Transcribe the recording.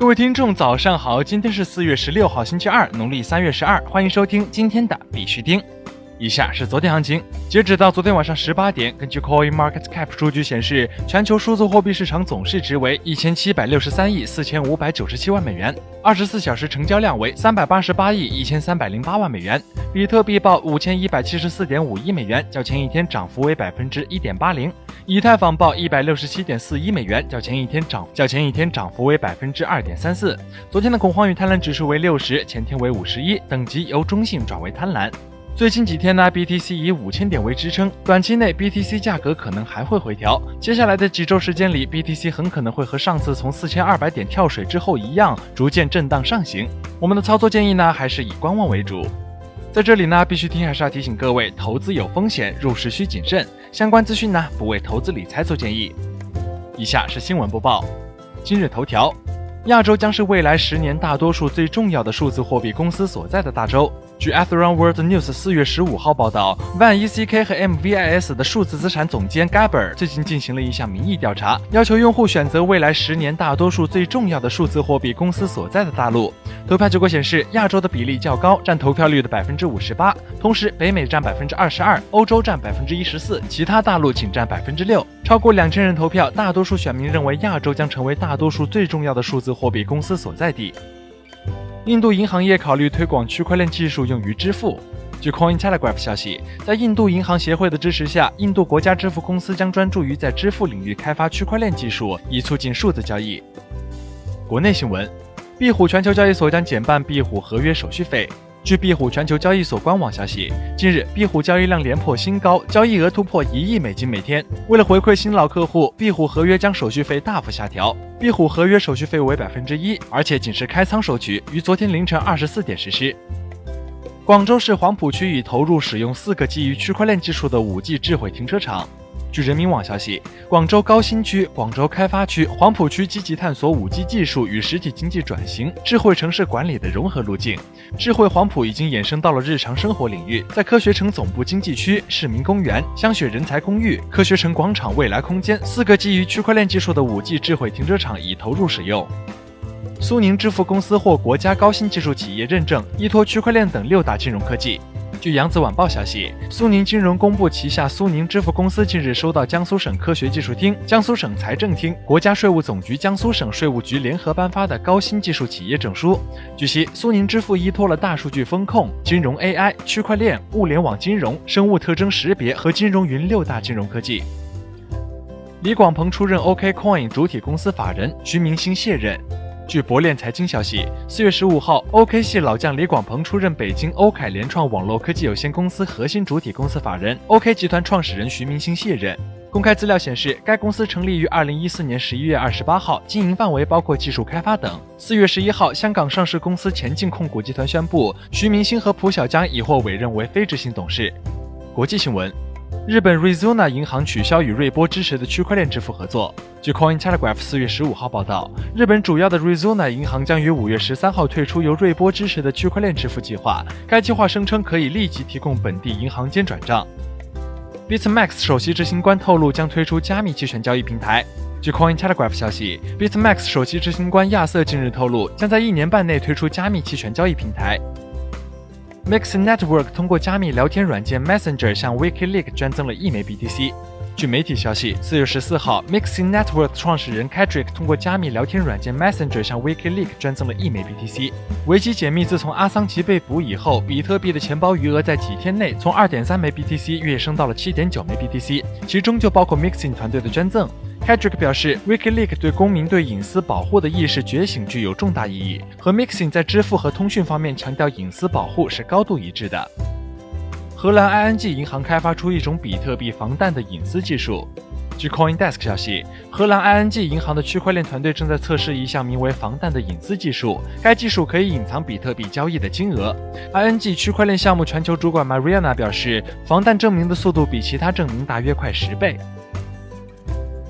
各位听众，早上好！今天是四月十六号，星期二，农历三月十二。欢迎收听今天的必须听。以下是昨天行情，截止到昨天晚上十八点，根据 Coin Market Cap 数据显示，全球数字货币市场总市值为一千七百六十三亿四千五百九十七万美元，二十四小时成交量为三百八十八亿一千三百零八万美元。比特币报五千一百七十四点五亿美元，较前一天涨幅为百分之一点八零。以太坊报一百六十七点四一美元，较前一天涨较前一天涨幅为百分之二点三四。昨天的恐慌与贪婪指数为六十，前天为五十一，等级由中性转为贪婪。最近几天呢，BTC 以五千点为支撑，短期内 BTC 价格可能还会回调。接下来的几周时间里，BTC 很可能会和上次从四千二百点跳水之后一样，逐渐震荡上行。我们的操作建议呢，还是以观望为主。在这里呢，必须听还是要提醒各位，投资有风险，入市需谨慎。相关资讯呢，不为投资理财做建议。以下是新闻播报。今日头条：亚洲将是未来十年大多数最重要的数字货币公司所在的大洲。据 Atheron World News 四月十五号报道，Van ECK 和 MVIS 的数字资产总监 Gaber 最近进行了一项民意调查，要求用户选择未来十年大多数最重要的数字货币公司所在的大陆。投票结果显示，亚洲的比例较高，占投票率的百分之五十八，同时北美占百分之二十二，欧洲占百分之一十四，其他大陆仅占百分之六。超过两千人投票，大多数选民认为亚洲将成为大多数最重要的数字货币公司所在地。印度银行业考虑推广区块链技术用于支付。据 Cointelegraph 消息，在印度银行协会的支持下，印度国家支付公司将专注于在支付领域开发区块链技术，以促进数字交易。国内新闻：壁虎全球交易所将减半壁虎合约手续费。据壁虎全球交易所官网消息，近日壁虎交易量连破新高，交易额突破一亿美金每天。为了回馈新老客户，壁虎合约将手续费大幅下调，壁虎合约手续费为百分之一，而且仅是开仓收取，于昨天凌晨二十四点实施。广州市黄埔区已投入使用四个基于区块链技术的五 G 智慧停车场。据人民网消息，广州高新区、广州开发区、黄埔区积极探索五 G 技术与实体经济转型、智慧城市管理的融合路径。智慧黄埔已经衍生到了日常生活领域，在科学城总部经济区、市民公园、香雪人才公寓、科学城广场未来空间四个基于区块链技术的五 G 智慧停车场已投入使用。苏宁支付公司获国家高新技术企业认证，依托区块链等六大金融科技。据扬子晚报消息，苏宁金融公布，旗下苏宁支付公司近日收到江苏省科学技术厅、江苏省财政厅、国家税务总局、江苏省税务局联合颁发的高新技术企业证书。据悉，苏宁支付依托了大数据风控、金融 AI、区块链、物联网金融、生物特征识别和金融云六大金融科技。李广鹏出任 OKCoin 主体公司法人，徐明星卸任。据博链财经消息，四月十五号，OK 系老将李广鹏出任北京欧凯联创网络科技有限公司核心主体公司法人，OK 集团创始人徐明星卸任。公开资料显示，该公司成立于二零一四年十一月二十八号，经营范围包括技术开发等。四月十一号，香港上市公司前进控股集团宣布，徐明星和蒲小江已获委任为非执行董事。国际新闻。日本 Rizona 银行取消与瑞波支持的区块链支付合作。据 Cointelegraph 四月十五号报道，日本主要的 Rizona 银行将于五月十三号退出由瑞波支持的区块链支付计划。该计划声称可以立即提供本地银行间转账。Bitmax 首席执行官透露将推出加密期权交易平台。据 Cointelegraph 消息，Bitmax 首席执行官亚瑟近日透露，将在一年半内推出加密期权交易平台。Mixin network 通过加密聊天软件 Messenger 向 WikiLeaks 捐赠了一枚 BTC。据媒体消息，四月十四号，Mixing Network 创始人 Kedrick 通过加密聊天软件 Messenger 向 WikiLeaks 捐赠了一枚 BTC。维基解密，自从阿桑奇被捕以后，比特币的钱包余额在几天内从二点三枚 BTC 跃升到了七点九枚 BTC，其中就包括 Mixing 团队的捐赠。Hedrick 表示，WikiLeaks 对公民对隐私保护的意识觉醒具有重大意义，和 Mixing 在支付和通讯方面强调隐私保护是高度一致的。荷兰 ING 银行开发出一种比特币防弹的隐私技术。据 CoinDesk 消息，荷兰 ING 银行的区块链团队正在测试一项名为“防弹”的隐私技术，该技术可以隐藏比特币交易的金额。ING 区块链项目全球主管 Mariana 表示，防弹证明的速度比其他证明大约快十倍。